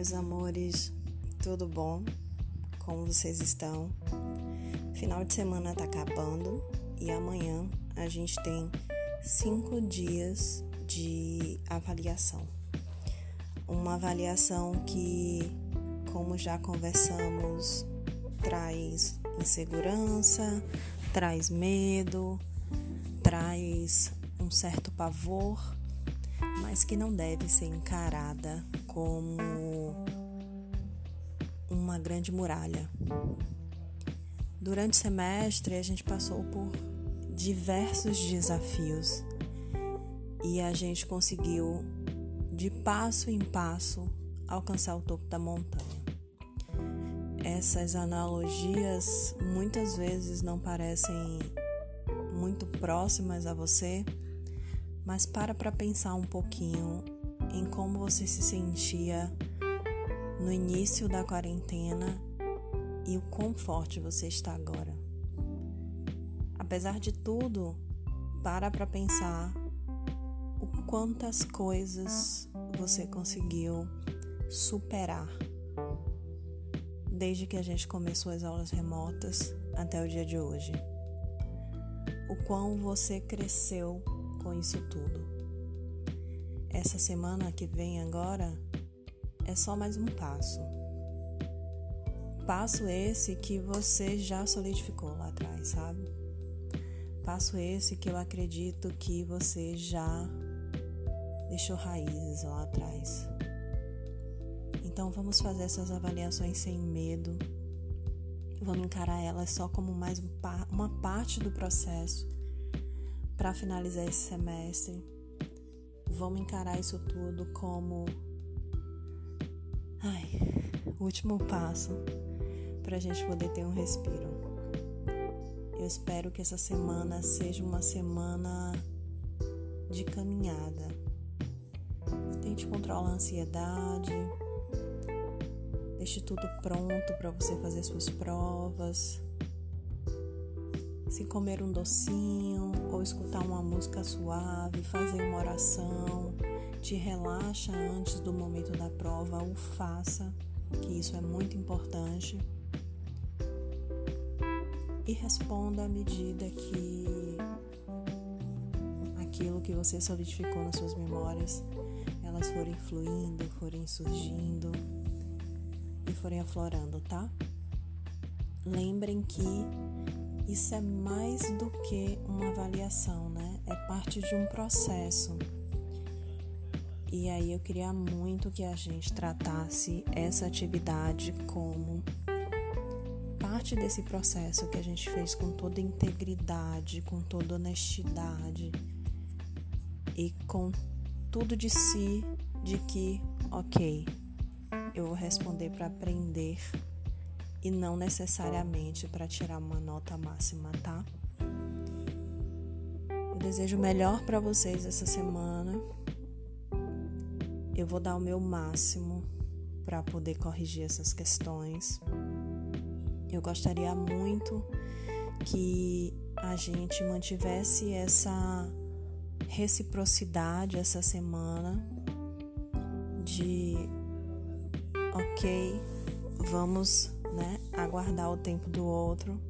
meus amores, tudo bom? Como vocês estão? Final de semana tá acabando e amanhã a gente tem cinco dias de avaliação. Uma avaliação que, como já conversamos, traz insegurança, traz medo, traz um certo pavor, mas que não deve ser encarada como uma grande muralha. Durante o semestre, a gente passou por diversos desafios e a gente conseguiu, de passo em passo, alcançar o topo da montanha. Essas analogias muitas vezes não parecem muito próximas a você, mas para para pensar um pouquinho em como você se sentia no início da quarentena e o quão forte você está agora. Apesar de tudo, para para pensar o quantas coisas você conseguiu superar desde que a gente começou as aulas remotas até o dia de hoje. O quão você cresceu com isso tudo. Essa semana que vem agora é só mais um passo. Passo esse que você já solidificou lá atrás, sabe? Passo esse que eu acredito que você já deixou raízes lá atrás. Então vamos fazer essas avaliações sem medo. Vamos encarar elas só como mais uma parte do processo para finalizar esse semestre. Vamos encarar isso tudo como ai, o último passo para a gente poder ter um respiro. Eu espero que essa semana seja uma semana de caminhada. Tente controlar a ansiedade. Deixe tudo pronto para você fazer suas provas se comer um docinho ou escutar uma música suave, fazer uma oração, te relaxa antes do momento da prova, o faça, que isso é muito importante. E responda à medida que aquilo que você solidificou nas suas memórias, elas forem fluindo, forem surgindo e forem aflorando, tá? Lembrem que isso é mais do que uma avaliação, né? É parte de um processo. E aí eu queria muito que a gente tratasse essa atividade como parte desse processo que a gente fez com toda integridade, com toda honestidade e com tudo de si, de que, ok, eu vou responder para aprender e não necessariamente para tirar uma nota máxima, tá? Eu desejo o melhor para vocês essa semana. Eu vou dar o meu máximo para poder corrigir essas questões. Eu gostaria muito que a gente mantivesse essa reciprocidade essa semana de ok, vamos né? Aguardar o tempo do outro.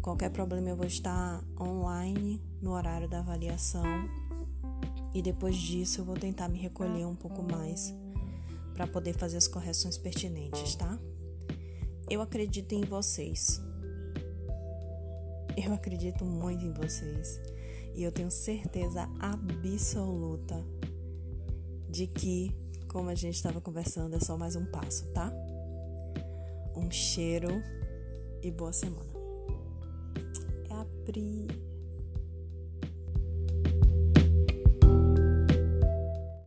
Qualquer problema eu vou estar online no horário da avaliação e depois disso eu vou tentar me recolher um pouco mais para poder fazer as correções pertinentes, tá? Eu acredito em vocês. Eu acredito muito em vocês e eu tenho certeza absoluta de que, como a gente estava conversando, é só mais um passo, tá? Um cheiro e boa semana. É a Pri.